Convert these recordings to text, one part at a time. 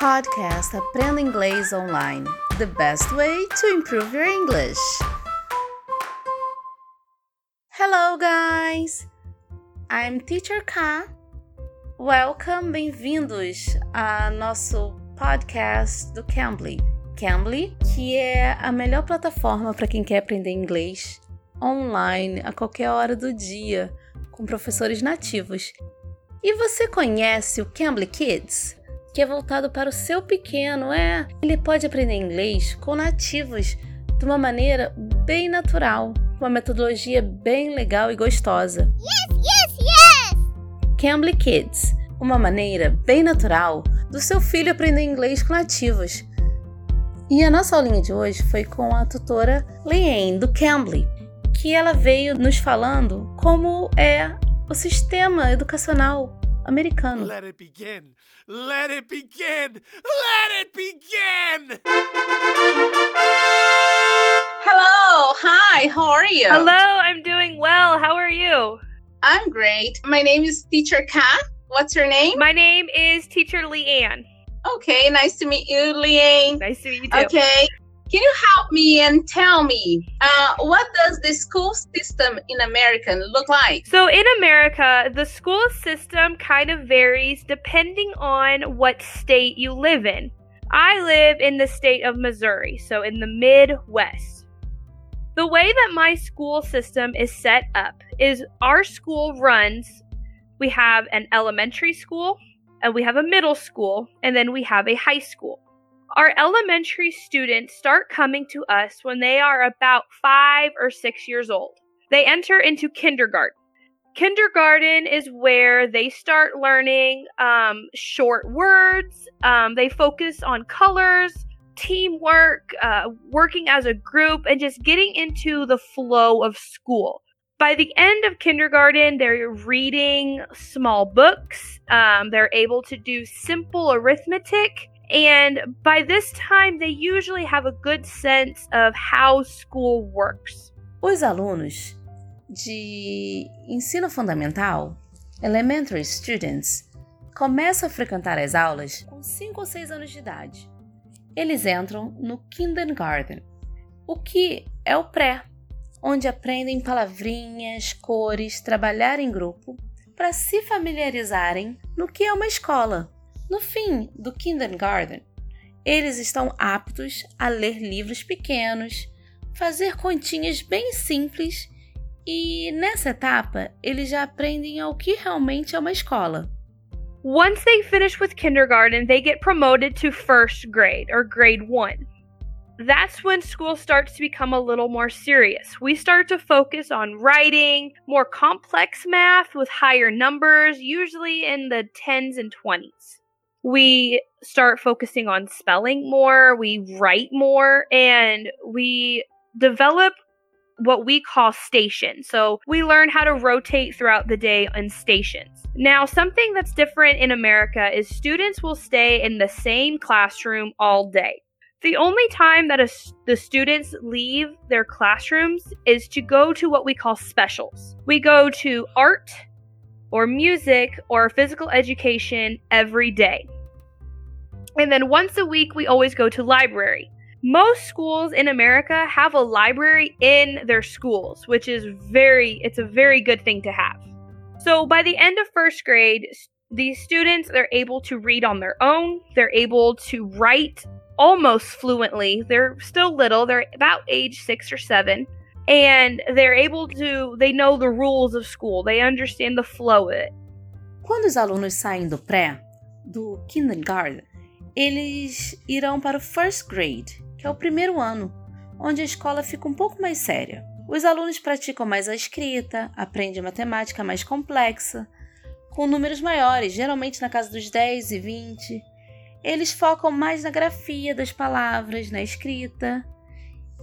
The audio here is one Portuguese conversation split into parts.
Podcast Aprenda Inglês Online. The best way to improve your English. Hello, guys! I'm Teacher K. Welcome, bem-vindos a nosso podcast do Cambly. Cambly, que é a melhor plataforma para quem quer aprender inglês online a qualquer hora do dia, com professores nativos. E você conhece o Cambly Kids? Que é voltado para o seu pequeno, é. Ele pode aprender inglês com nativos de uma maneira bem natural, uma metodologia bem legal e gostosa. Yes, yes, yes! Cambly Kids, uma maneira bem natural do seu filho aprender inglês com nativos. E a nossa aulinha de hoje foi com a tutora Leanne, do Cambly, que ela veio nos falando como é o sistema educacional americano. Let it begin. Let it begin. Let it begin. Hello, hi, how are you? Hello, I'm doing well. How are you? I'm great. My name is Teacher Kat. What's your name? My name is Teacher Leanne. Okay, nice to meet you, Liang. Nice to meet you too. Okay, can you help me and tell me uh, what does the school system in America look like? So in America, the school system kind of varies depending on what state you live in. I live in the state of Missouri, so in the Midwest. The way that my school system is set up is our school runs, we have an elementary school, and we have a middle school, and then we have a high school. Our elementary students start coming to us when they are about five or six years old. They enter into kindergarten. Kindergarten is where they start learning um, short words. Um, they focus on colors, teamwork, uh, working as a group, and just getting into the flow of school. By the end of kindergarten, they're reading small books. Um, they're able to do simple arithmetic. And by this time, they usually have a good sense of how school works. Os alunos de ensino fundamental, elementary students, começam a frequentar as aulas com 5 ou 6 anos de idade. Eles entram no kindergarten, o que é o pré, onde aprendem palavrinhas, cores, trabalhar em grupo para se familiarizarem no que é uma escola. No fim do kindergarten, eles estão aptos a ler livros pequenos, fazer continhas bem simples e nessa etapa eles já aprendem ao que realmente é uma escola. Once they finish with kindergarten, they get promoted to first grade or grade one. That's when school starts to become a little more serious. We start to focus on writing, more complex math with higher numbers, usually in the 10s and 20s. We start focusing on spelling more, we write more, and we develop what we call stations. So we learn how to rotate throughout the day in stations. Now, something that's different in America is students will stay in the same classroom all day. The only time that a, the students leave their classrooms is to go to what we call specials. We go to art or music or physical education every day. And then once a week, we always go to library. Most schools in America have a library in their schools, which is very, it's a very good thing to have. So by the end of first grade, these students, they're able to read on their own. They're able to write almost fluently. They're still little, they're about age six or seven. And they're able to, they know the rules of school, they understand the flow of it. Quando os alunos saem do pré, do kindergarten, eles irão para o first grade, que é o primeiro ano, onde a escola fica um pouco mais séria. Os alunos praticam mais a escrita, aprendem matemática mais complexa, com números maiores, geralmente na casa dos 10 e 20. Eles focam mais na grafia das palavras, na escrita.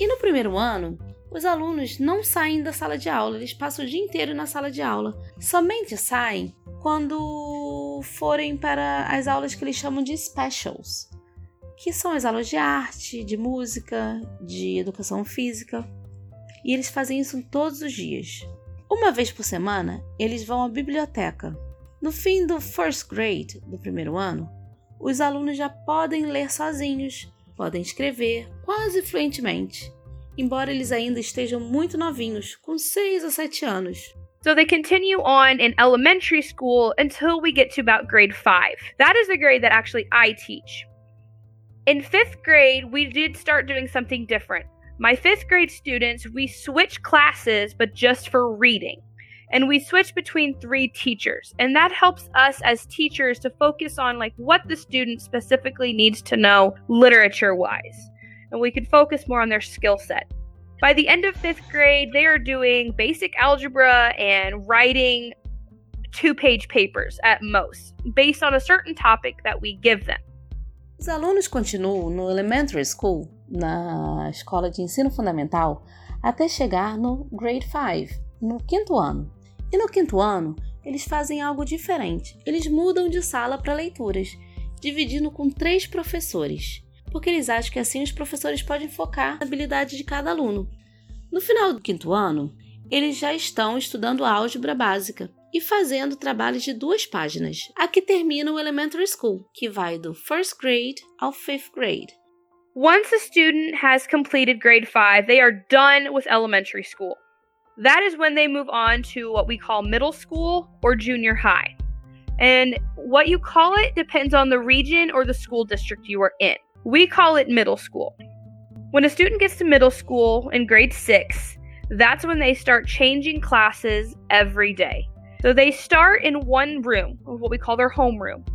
E no primeiro ano, os alunos não saem da sala de aula, eles passam o dia inteiro na sala de aula. Somente saem quando forem para as aulas que eles chamam de specials, que são as aulas de arte, de música, de educação física. E eles fazem isso todos os dias. Uma vez por semana, eles vão à biblioteca. No fim do first grade, do primeiro ano, os alunos já podem ler sozinhos, podem escrever quase fluentemente, embora eles ainda estejam muito novinhos, com 6 ou 7 anos. So they continue on in elementary school until we get to about grade 5. That is the grade that actually I teach. In fifth grade, we did start doing something different. My fifth grade students, we switch classes, but just for reading. And we switch between three teachers. And that helps us as teachers to focus on like what the student specifically needs to know literature wise. And we could focus more on their skill set. By the end of fifth grade, they are doing basic algebra and writing two page papers at most, based on a certain topic that we give them. Os alunos continuam no elementary school, na escola de ensino fundamental, até chegar no grade 5, no quinto ano. E no quinto ano, eles fazem algo diferente. Eles mudam de sala para leituras, dividindo com três professores porque eles acham que assim os professores podem focar na habilidade de cada aluno. No final do quinto ano, eles já estão estudando álgebra básica e fazendo trabalhos de duas páginas. Aqui termina o Elementary School, que vai do first grade ao fifth grade. Once a student has completed grade 5, they are done with elementary school. That is when they move on to what we call middle school or junior high. And what you call it depends on the region or the school district you are in. We call it middle school. When a student gets to middle school in grade six, that's when they start changing classes every day. So they start in one room, what we call their homeroom.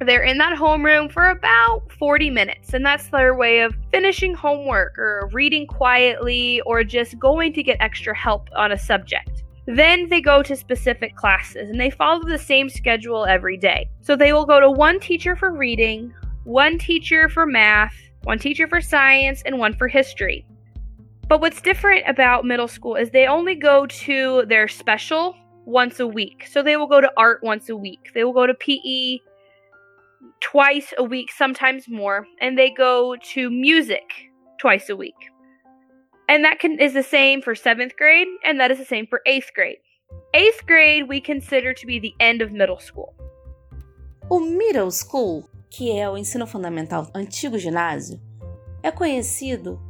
They're in that homeroom for about 40 minutes, and that's their way of finishing homework or reading quietly or just going to get extra help on a subject. Then they go to specific classes and they follow the same schedule every day. So they will go to one teacher for reading, one teacher for math, one teacher for science, and one for history. But what's different about middle school is they only go to their special once a week. So they will go to art once a week. They will go to PE twice a week, sometimes more, and they go to music twice a week. And that can, is the same for seventh grade, and that is the same for eighth grade. Eighth grade we consider to be the end of middle school. O middle school que é o ensino fundamental antigo ginásio, é conhecido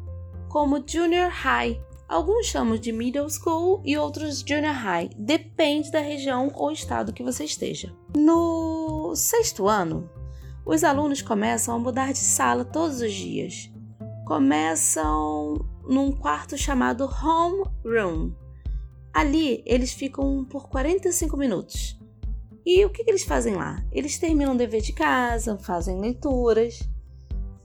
como Junior High. Alguns chamam de Middle School e outros Junior High, depende da região ou estado que você esteja. No sexto ano, os alunos começam a mudar de sala todos os dias. Começam num quarto chamado Home Room. Ali eles ficam por 45 minutos. E o que, que eles fazem lá? Eles terminam o dever de casa, fazem leituras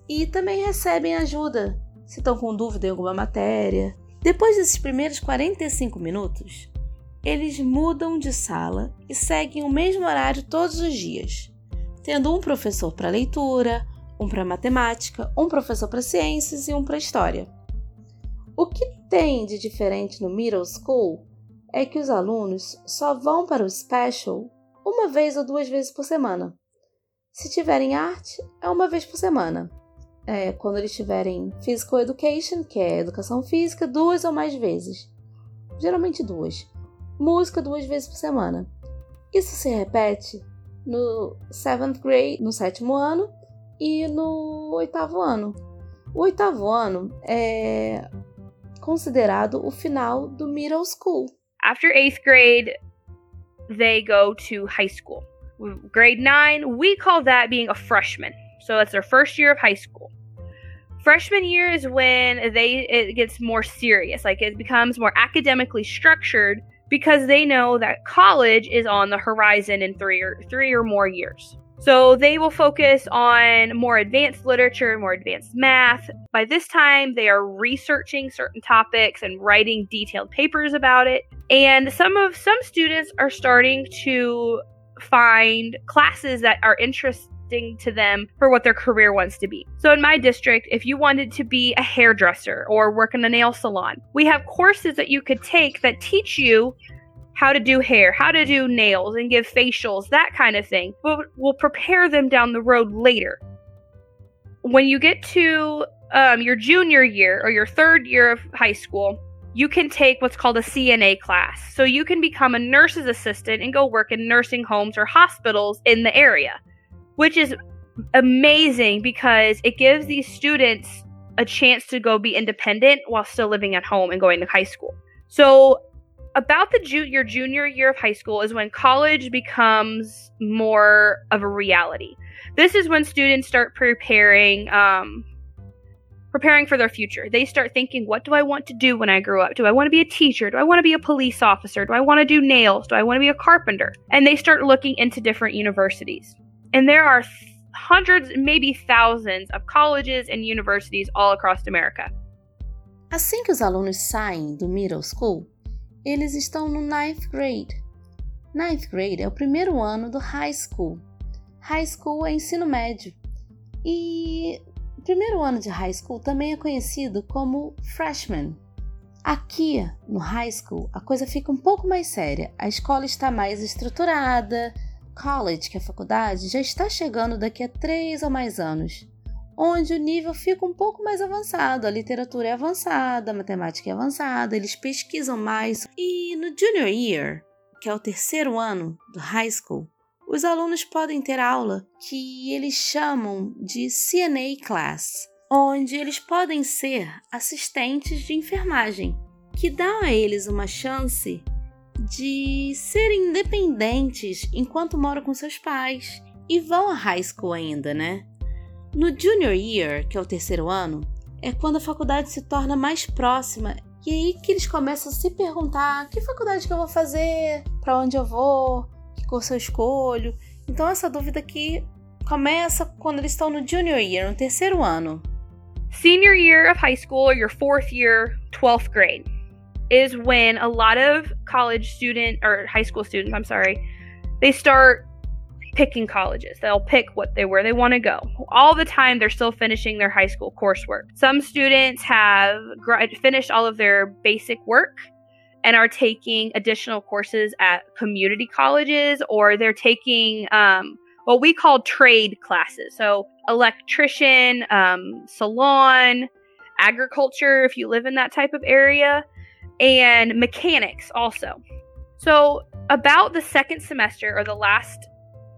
e também recebem ajuda se estão com dúvida em alguma matéria. Depois desses primeiros 45 minutos, eles mudam de sala e seguem o mesmo horário todos os dias, tendo um professor para leitura, um para matemática, um professor para ciências e um para história. O que tem de diferente no middle school é que os alunos só vão para o special uma vez ou duas vezes por semana. Se tiverem arte, é uma vez por semana. É, quando eles tiverem Physical Education, que é educação física, duas ou mais vezes. Geralmente duas. Música duas vezes por semana. Isso se repete no seventh grade, no sétimo ano, e no oitavo ano. O oitavo ano é considerado o final do middle school. After eighth grade, they go to high school. Grade 9, we call that being a freshman. So that's their first year of high school. Freshman year is when they it gets more serious, like it becomes more academically structured because they know that college is on the horizon in 3 or 3 or more years. So they will focus on more advanced literature, and more advanced math. By this time, they are researching certain topics and writing detailed papers about it. And some of some students are starting to find classes that are interesting to them for what their career wants to be. So in my district, if you wanted to be a hairdresser or work in a nail salon, we have courses that you could take that teach you how to do hair, how to do nails and give facials, that kind of thing. But we'll prepare them down the road later. When you get to um, your junior year or your third year of high school, you can take what's called a CNA class. So you can become a nurse's assistant and go work in nursing homes or hospitals in the area, which is amazing because it gives these students a chance to go be independent while still living at home and going to high school. So about the ju- your junior year of high school is when college becomes more of a reality. This is when students start preparing um, preparing for their future. They start thinking, what do I want to do when I grow up? Do I want to be a teacher? Do I want to be a police officer? Do I want to do nails? Do I want to be a carpenter? And they start looking into different universities. And there are th- hundreds, maybe thousands of colleges and universities all across America. Assim que os alunos saem do middle school, eles estão no ninth grade. Ninth grade é o primeiro ano do high school. High school é ensino médio. E o primeiro ano de high school também é conhecido como freshman. Aqui no high school a coisa fica um pouco mais séria. A escola está mais estruturada. College, que é a faculdade, já está chegando daqui a três ou mais anos, onde o nível fica um pouco mais avançado. A literatura é avançada, a matemática é avançada, eles pesquisam mais. E no junior year, que é o terceiro ano do high school, os alunos podem ter aula que eles chamam de CNA class, onde eles podem ser assistentes de enfermagem, que dá a eles uma chance de serem independentes enquanto moram com seus pais e vão a high school ainda, né? No junior year, que é o terceiro ano, é quando a faculdade se torna mais próxima e aí que eles começam a se perguntar que faculdade que eu vou fazer, para onde eu vou, que curso eu escolho. Então essa dúvida aqui começa quando eles estão no junior year, no terceiro ano. Senior year of high school your fourth year, 12th grade is when a lot of college student or high school students, I'm sorry, they start picking colleges. They'll pick what they where they want to go. All the time they're still finishing their high school coursework. Some students have finished all of their basic work and are taking additional courses at community colleges or they're taking um, what we call trade classes. So, electrician, um, salon, agriculture, if you live in that type of area, and mechanics also. So, about the second semester or the last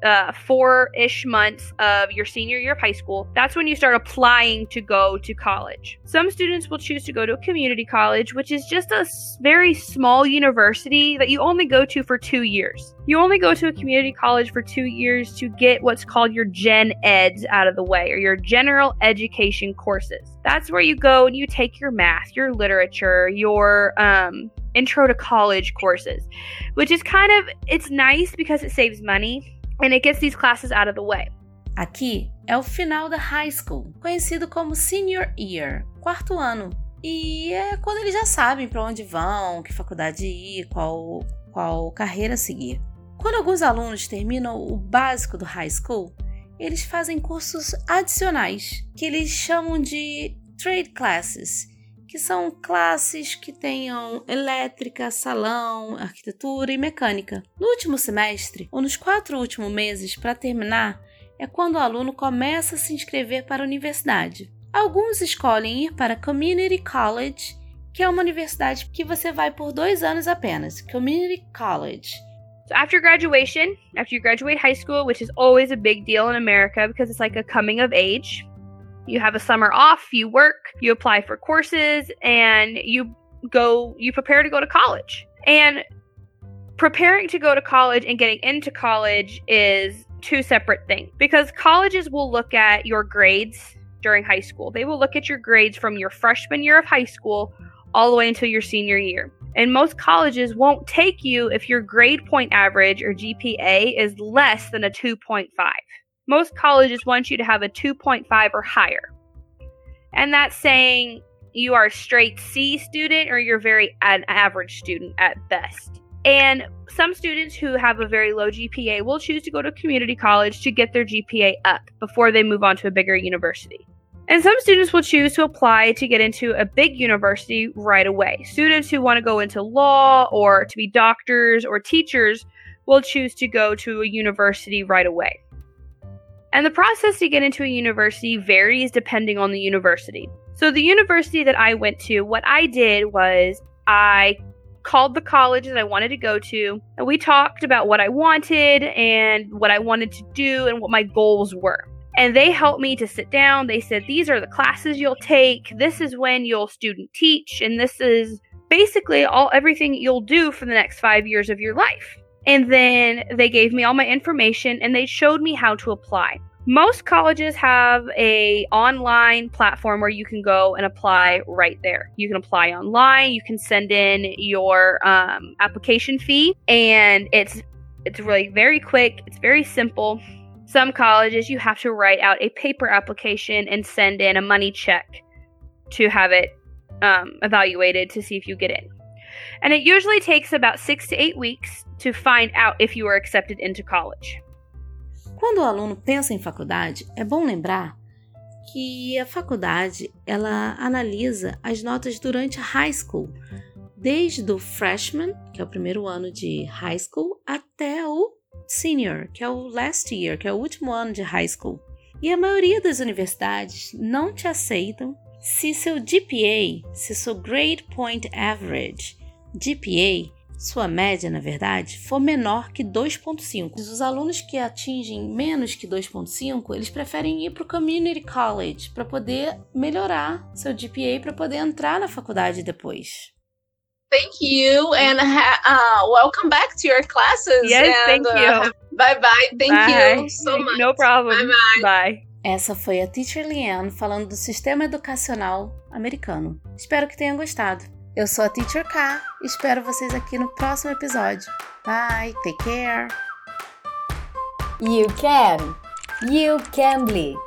uh, four ish months of your senior year of high school, that's when you start applying to go to college. Some students will choose to go to a community college, which is just a very small university that you only go to for two years. You only go to a community college for two years to get what's called your gen eds out of the way or your general education courses. That's where you go and you take your math, your literature, your um, intro to college courses, which is kind of it's nice because it saves money and it gets these classes out of the way. Aqui é o final da high school, conhecido como senior year, quarto ano. E é quando eles já sabem para onde vão, que faculdade ir, qual, qual carreira seguir. Quando alguns alunos terminam o básico do high school, eles fazem cursos adicionais, que eles chamam de trade classes, que são classes que tenham elétrica, salão, arquitetura e mecânica. No último semestre, ou nos quatro últimos meses para terminar, é quando o aluno começa a se inscrever para a universidade. Alguns escolhem ir para Community College, que é uma universidade que você vai por dois anos apenas. Community College. So after graduation, after you graduate high school, which is always a big deal in America because it's like a coming of age, You have a summer off, you work, you apply for courses, and you go, you prepare to go to college. And preparing to go to college and getting into college is two separate things because colleges will look at your grades during high school. They will look at your grades from your freshman year of high school all the way until your senior year. And most colleges won't take you if your grade point average or GPA is less than a 2.5. Most colleges want you to have a 2.5 or higher. And that's saying you are a straight C student or you're very an average student at best. And some students who have a very low GPA will choose to go to community college to get their GPA up before they move on to a bigger university. And some students will choose to apply to get into a big university right away. Students who want to go into law or to be doctors or teachers will choose to go to a university right away. And the process to get into a university varies depending on the university. So, the university that I went to, what I did was I called the college that I wanted to go to, and we talked about what I wanted and what I wanted to do and what my goals were. And they helped me to sit down. They said, These are the classes you'll take. This is when you'll student teach. And this is basically all everything you'll do for the next five years of your life. And then they gave me all my information and they showed me how to apply. Most colleges have a online platform where you can go and apply right there. You can apply online. You can send in your um, application fee, and it's it's really very quick. It's very simple. Some colleges you have to write out a paper application and send in a money check to have it um, evaluated to see if you get in. And it usually takes about six to eight weeks to find out if you are accepted into college. Quando o aluno pensa em faculdade, é bom lembrar que a faculdade ela analisa as notas durante a high school, desde o freshman, que é o primeiro ano de high school, até o senior, que é o last year, que é o último ano de high school. E a maioria das universidades não te aceitam se seu GPA, se seu Grade Point Average, GPA, sua média, na verdade, for menor que 2.5. Os alunos que atingem menos que 2.5, eles preferem ir para o community college para poder melhorar seu GPA para poder entrar na faculdade depois. Thank you and uh, welcome back to your classes. Yes, and, thank you. Uh, bye bye. Thank Bye. you so much. No problem. Bye bye. Bye. Essa foi a Teacher Leanne falando do sistema educacional americano. Espero que tenham gostado. Eu sou a Teacher K. Espero vocês aqui no próximo episódio. Bye, take care. You can. You can be.